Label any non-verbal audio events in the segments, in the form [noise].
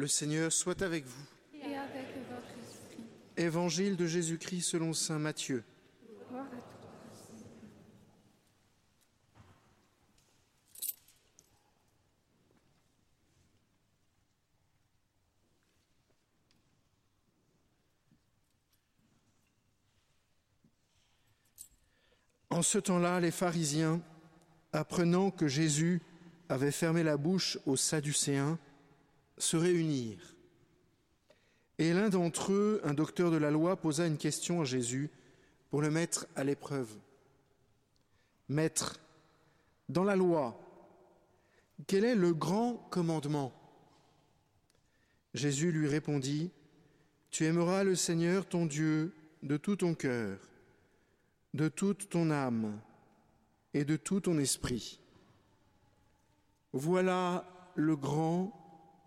Le Seigneur soit avec vous. et avec votre esprit. Évangile de Jésus-Christ selon Saint Matthieu. En ce temps-là, les pharisiens, apprenant que Jésus avait fermé la bouche aux Sadducéens, se réunirent. Et l'un d'entre eux, un docteur de la loi, posa une question à Jésus pour le mettre à l'épreuve. Maître, dans la loi, quel est le grand commandement? Jésus lui répondit, Tu aimeras le Seigneur ton Dieu de tout ton cœur, de toute ton âme et de tout ton esprit. Voilà le grand,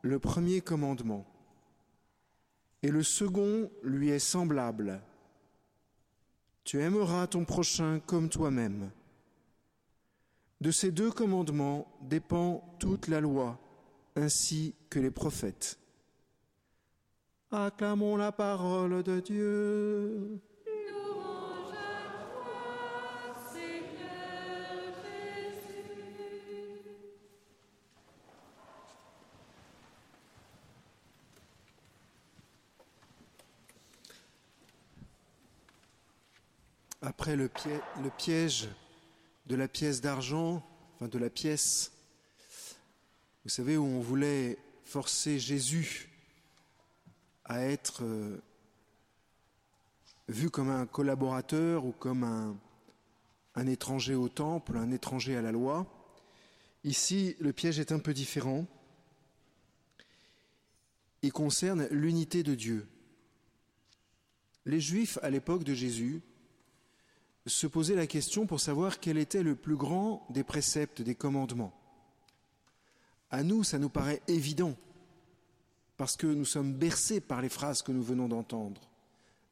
le premier commandement. Et le second lui est semblable. Tu aimeras ton prochain comme toi-même. De ces deux commandements dépend toute la loi, ainsi que les prophètes. Acclamons la parole de Dieu. Après le, piège de la pièce d'argent, enfin de la pièce, vous savez, où on voulait forcer Jésus à être euh, vu comme un collaborateur ou comme un, un étranger au temple, un étranger à la loi. Ici, le piège est un peu différent. Il concerne l'unité de Dieu. Les Juifs, à l'époque de Jésus, se posaient la question pour savoir quel était le plus grand des préceptes, des commandements. À nous, ça nous paraît évident, parce que nous sommes bercés par les phrases que nous venons d'entendre,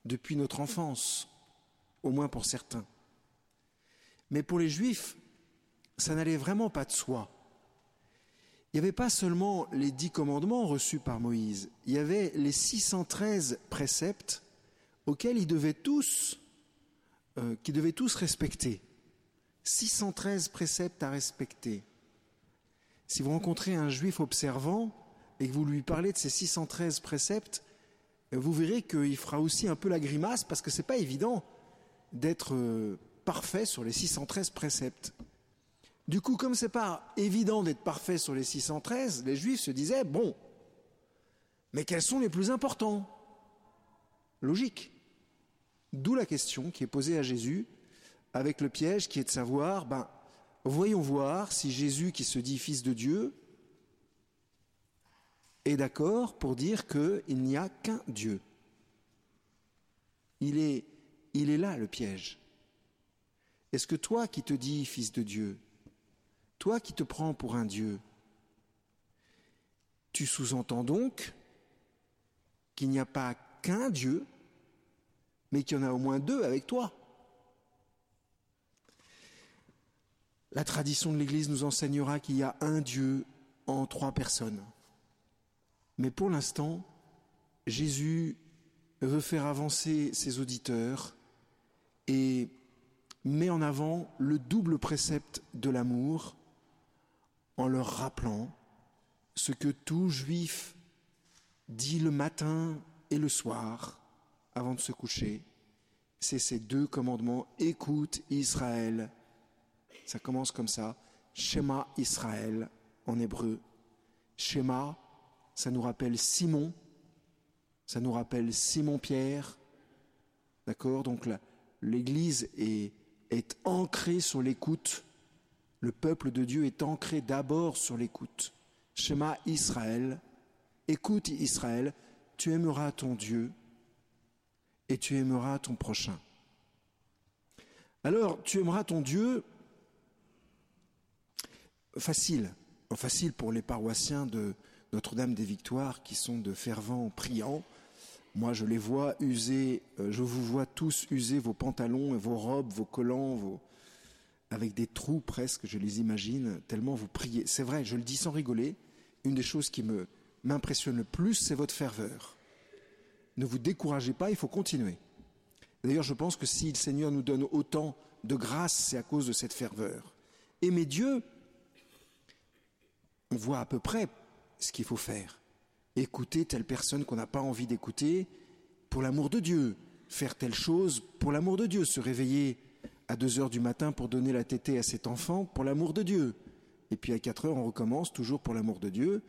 depuis notre enfance, au moins pour certains. Mais pour les Juifs, ça n'allait vraiment pas de soi. Il n'y avait pas seulement les dix commandements reçus par Moïse, il y avait les 613 préceptes auxquels ils devaient tous, euh, qu'ils devaient tous respecter. 613 préceptes à respecter. Si vous rencontrez un juif observant et que vous lui parlez de ces 613 préceptes, euh, vous verrez qu'il fera aussi un peu la grimace parce que c'est pas évident d'être euh, parfait sur les 613 préceptes. Du coup, comme c'est pas évident d'être parfait sur les 613, les Juifs se disaient bon, mais quels sont les plus importants? Logique. D'où la question qui est posée à Jésus, avec le piège qui est de savoir, ben, voyons voir si Jésus, qui se dit fils de Dieu, est d'accord pour dire qu'il n'y a qu'un Dieu. Il est, il est là le piège. Est-ce que toi qui te dis fils de Dieu, toi qui te prends pour un Dieu, tu sous-entends donc qu'il n'y a pas qu'un Dieu, mais qu'il y en a au moins deux avec toi La tradition de l'Église nous enseignera qu'il y a un Dieu en trois personnes. Mais pour l'instant, Jésus veut faire avancer ses auditeurs et met en avant le double précepte de l'amour en leur rappelant ce que tout juif dit le matin et le soir avant de se coucher. C'est ces deux commandements. Écoute Israël. Ça commence comme ça. Shema Israël en hébreu. Shema, ça nous rappelle Simon. Ça nous rappelle Simon-Pierre. D'accord? Donc l'Église est, est ancrée sur l'écoute. Le peuple de Dieu est ancré d'abord sur l'écoute. Shema Israël. Écoute Israël, tu aimeras ton Dieu et tu aimeras ton prochain. Alors, tu aimeras ton Dieu facile, facile pour les paroissiens de Notre-Dame des Victoires qui sont de fervents priants. Moi, je les vois user, euh, je vous vois tous user vos pantalons et vos robes, vos collants, vos, avec des trous presque, je les imagine, tellement vous priez. C'est vrai, je le dis sans rigoler, une des choses qui me m'impressionne le plus, c'est votre ferveur. Ne vous découragez pas, il faut continuer. D'ailleurs, je pense que si le Seigneur nous donne autant de grâce, c'est à cause de cette ferveur. Aimer Dieu, on voit à peu près ce qu'il faut faire. Écouter telle personne qu'on n'a pas envie d'écouter pour l'amour de Dieu. Faire telle chose pour l'amour de Dieu. Se réveiller à 2 heures du matin pour donner la tétée à cet enfant pour l'amour de Dieu. Et puis à 4 heures, on recommence toujours pour l'amour de Dieu.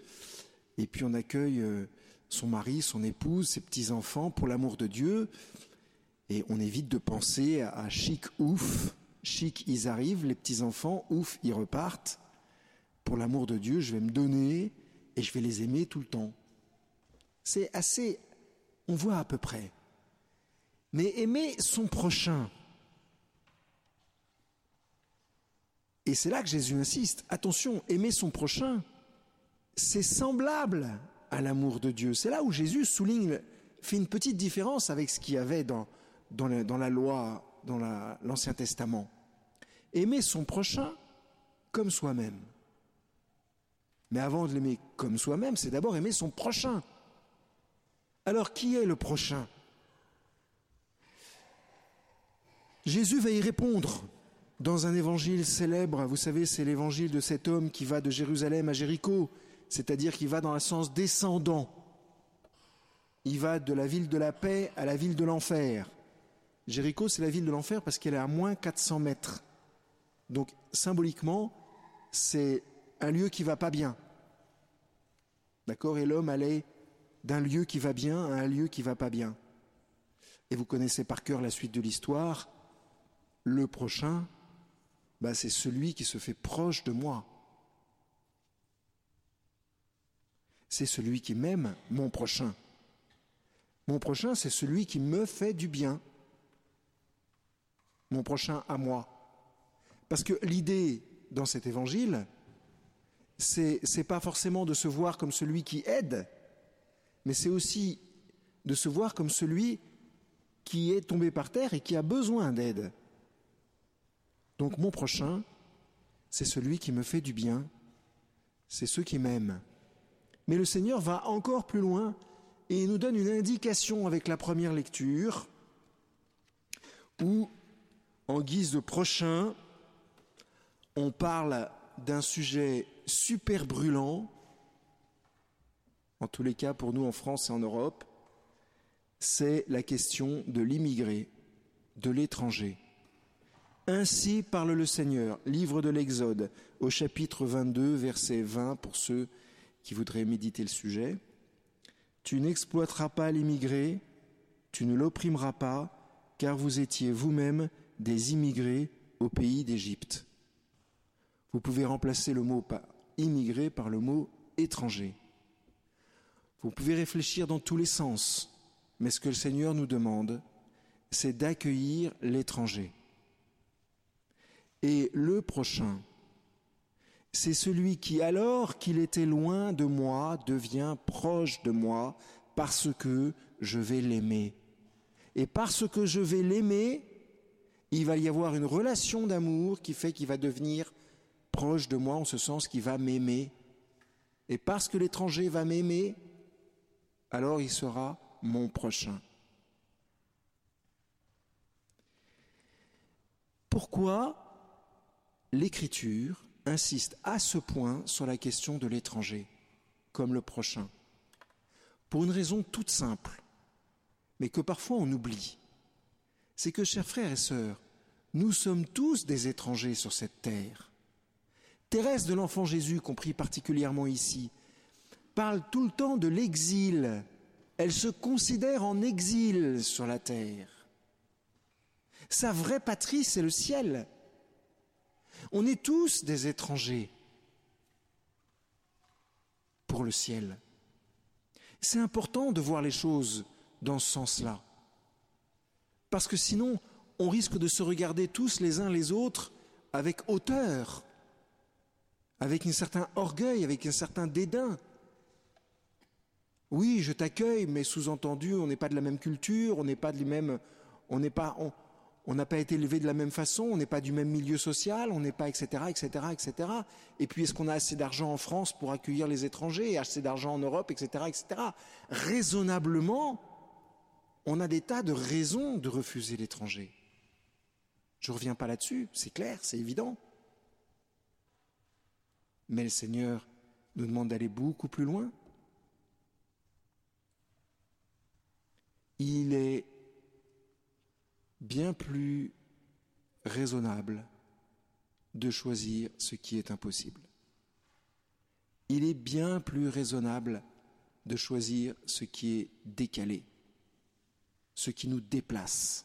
Et puis on accueille euh, son mari, son épouse, ses petits-enfants pour l'amour de Dieu. Et on évite de penser à chic, ouf, chic, ils arrivent, les petits-enfants, ouf, ils repartent. Pour l'amour de Dieu, je vais me donner et je vais les aimer tout le temps. C'est assez, on voit à peu près. Mais aimer son prochain, et c'est là que Jésus insiste, attention, aimer son prochain, c'est semblable à l'amour de Dieu. C'est là où Jésus souligne, fait une petite différence avec ce qu'il y avait dans, dans, la, loi, dans l'Ancien Testament. Aimer son prochain comme soi-même. Mais avant de l'aimer comme soi-même, c'est d'abord aimer son prochain. Alors qui est le prochain? Jésus va y répondre dans un évangile célèbre. Vous savez, c'est l'évangile de cet homme qui va de Jérusalem à Jéricho, c'est-à-dire qui va dans le sens descendant. Il va de la ville de la paix à la ville de l'enfer. Jéricho, c'est la ville de l'enfer parce qu'elle est à moins 400 mètres. Donc, symboliquement, c'est un lieu qui va pas bien. D'accord? Et l'homme allait d'un lieu qui va bien à un lieu qui va pas bien. Et vous connaissez par cœur la suite de l'histoire. Le prochain, bah, c'est celui qui se fait proche de moi. C'est celui qui m'aime, mon prochain. Mon prochain, c'est celui qui me fait du bien. Mon prochain à moi. Parce que l'idée dans cet évangile, c'est n'est pas forcément de se voir comme celui qui aide, mais c'est aussi de se voir comme celui qui est tombé par terre et qui a besoin d'aide. Donc mon prochain, c'est celui qui me fait du bien, c'est ceux qui m'aiment. Mais le Seigneur va encore plus loin et nous donne une indication avec la première lecture où, en guise de prochain, on parle d'un sujet super brûlant, en tous les cas pour nous en France et en Europe, c'est la question de l'immigré, de l'étranger. Ainsi parle le Seigneur, livre de l'Exode, au chapitre 22, verset 20, pour ceux qui voudraient méditer le sujet. Tu n'exploiteras pas l'immigré, tu ne l'opprimeras pas, car vous étiez vous-même des immigrés au pays d'Égypte. Vous pouvez remplacer le mot immigré par le mot étranger. Vous pouvez réfléchir dans tous les sens, mais ce que le Seigneur nous demande, c'est d'accueillir l'étranger. Et le prochain, c'est celui qui, alors qu'il était loin de moi, devient proche de moi parce que je vais l'aimer. Et parce que je vais l'aimer, il va y avoir une relation d'amour qui fait qu'il va devenir proche de moi en ce sens qu'il va m'aimer. Et parce que l'étranger va m'aimer, alors il sera mon prochain. Pourquoi l'Écriture insiste à ce point sur la question de l'étranger, comme le prochain Pour une raison toute simple, mais que parfois on oublie. C'est que, chers frères et sœurs, nous sommes tous des étrangers sur cette terre. Thérèse de l'Enfant Jésus, compris particulièrement ici, parle tout le temps de l'exil. Elle se considère en exil sur la terre. Sa vraie patrie, c'est le ciel. On est tous des étrangers pour le ciel. C'est important de voir les choses dans ce sens-là. Parce que sinon, on risque de se regarder tous les uns les autres avec hauteur avec un certain orgueil, avec un certain dédain. Oui, je t'accueille, mais sous-entendu, on n'est pas de la même culture, on n'est pas de les on n'est pas, n'a pas été élevé de la même façon, on n'est pas du même milieu social, on n'est pas, etc., etc., etc. Et puis, est-ce qu'on a assez d'argent en France pour accueillir les étrangers, assez d'argent en Europe, etc., etc. Raisonnablement, on a des tas de raisons de refuser l'étranger. Je ne reviens pas là-dessus, c'est clair, c'est évident. Mais le Seigneur nous demande d'aller beaucoup plus loin. Il est bien plus raisonnable de choisir ce qui est impossible. Il est bien plus raisonnable de choisir ce qui est décalé, ce qui nous déplace.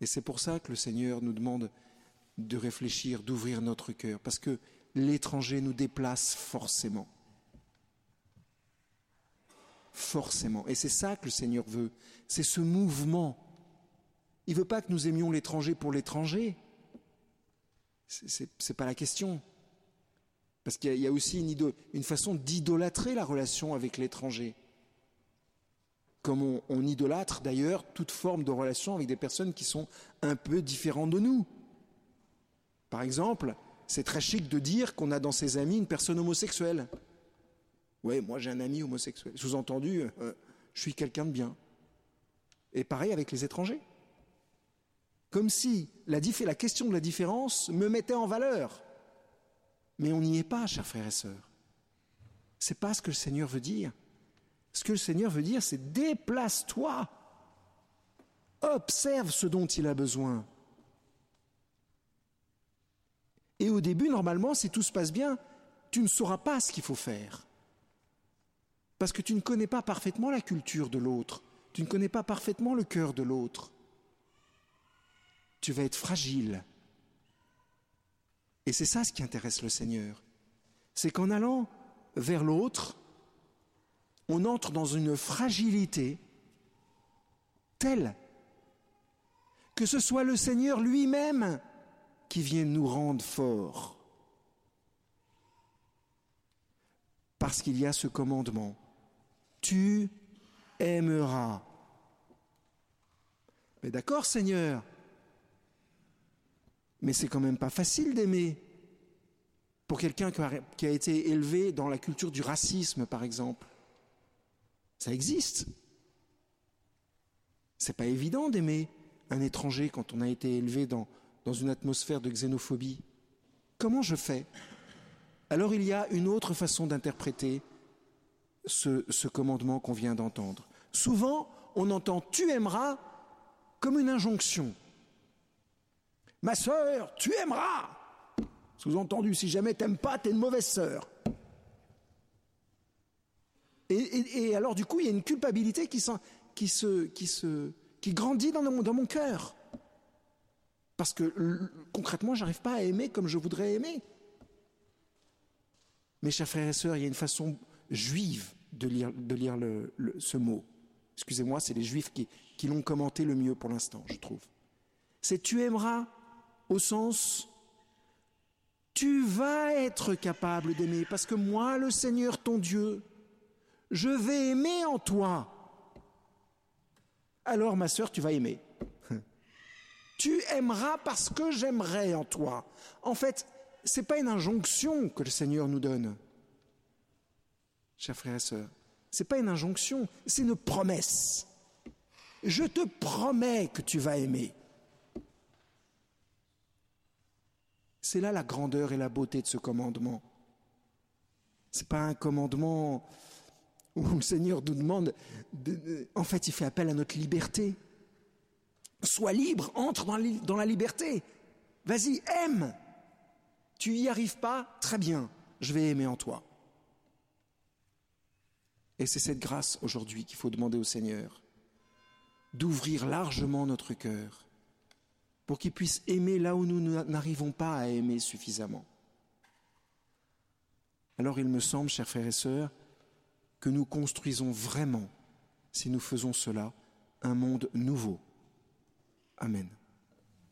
Et c'est pour ça que le Seigneur nous demande de réfléchir, d'ouvrir notre cœur, parce que l'étranger nous déplace forcément. Forcément. Et c'est ça que le Seigneur veut. C'est ce mouvement il ne veut pas que nous aimions l'étranger pour l'étranger. Ce n'est pas la question. Parce qu'il y, a aussi une, façon d'idolâtrer la relation avec l'étranger. Comme on, on idolâtre d'ailleurs toute forme de relation avec des personnes qui sont un peu différentes de nous. Par exemple, c'est très chic de dire qu'on a dans ses amis une personne homosexuelle. Oui, moi j'ai un ami homosexuel. Sous-entendu, euh, je suis quelqu'un de bien. Et pareil avec les étrangers comme si la, question de la différence me mettait en valeur. Mais on n'y est pas, chers frères et sœurs. C'est pas ce que le Seigneur veut dire. Ce que le Seigneur veut dire, c'est déplace-toi. Observe ce dont il a besoin. Et au début, normalement, si tout se passe bien, tu ne sauras pas ce qu'il faut faire. Parce que tu ne connais pas parfaitement la culture de l'autre. Tu ne connais pas parfaitement le cœur de l'autre tu vas être fragile. Et c'est ça ce qui intéresse le Seigneur. C'est qu'en allant vers l'autre, on entre dans une fragilité telle que ce soit le Seigneur lui-même qui vienne nous rendre forts. Parce qu'il y a ce commandement. Tu aimeras. Mais d'accord Seigneur, mais c'est quand même pas facile d'aimer. Pour quelqu'un qui a été élevé dans la culture du racisme, par exemple. Ça existe. C'est pas évident d'aimer un étranger quand on a été élevé dans, une atmosphère de xénophobie. Comment je fais? Alors il y a une autre façon d'interpréter ce commandement qu'on vient d'entendre. Souvent, on entend tu aimeras comme une injonction. Ma sœur, tu aimeras. Sous-entendu, si jamais t'aimes pas, t'es une mauvaise sœur. Et, alors, du coup, il y a une culpabilité qui, qui, grandit dans mon, cœur. Parce que concrètement, j'arrive pas à aimer comme je voudrais aimer. Mes chers frères et sœurs, il y a une façon juive de lire, ce mot. Excusez-moi, c'est les juifs qui l'ont commenté le mieux pour l'instant, je trouve. C'est tu aimeras au sens tu vas être capable d'aimer parce que moi, le Seigneur ton Dieu, je vais aimer en toi. Alors, ma sœur, tu vas aimer. [laughs] tu aimeras parce que j'aimerai en toi. En fait, ce n'est pas une injonction que le Seigneur nous donne. Chers frères et sœurs, ce pas une injonction, c'est une promesse. Je te promets que tu vas aimer. C'est là la grandeur et la beauté de ce commandement. Ce n'est pas un commandement où le Seigneur nous demande, en fait, il fait appel à notre liberté. Sois libre, entre dans, dans la liberté. Vas-y, aime. Tu y arrives pas, très bien, je vais aimer en toi. Et c'est cette grâce aujourd'hui qu'il faut demander au Seigneur, d'ouvrir largement notre cœur pour qu'ils puissent aimer là où nous n'arrivons pas à aimer suffisamment. Alors il me semble, chers frères et sœurs, que nous construisons vraiment, si nous faisons cela, un monde nouveau. Amen.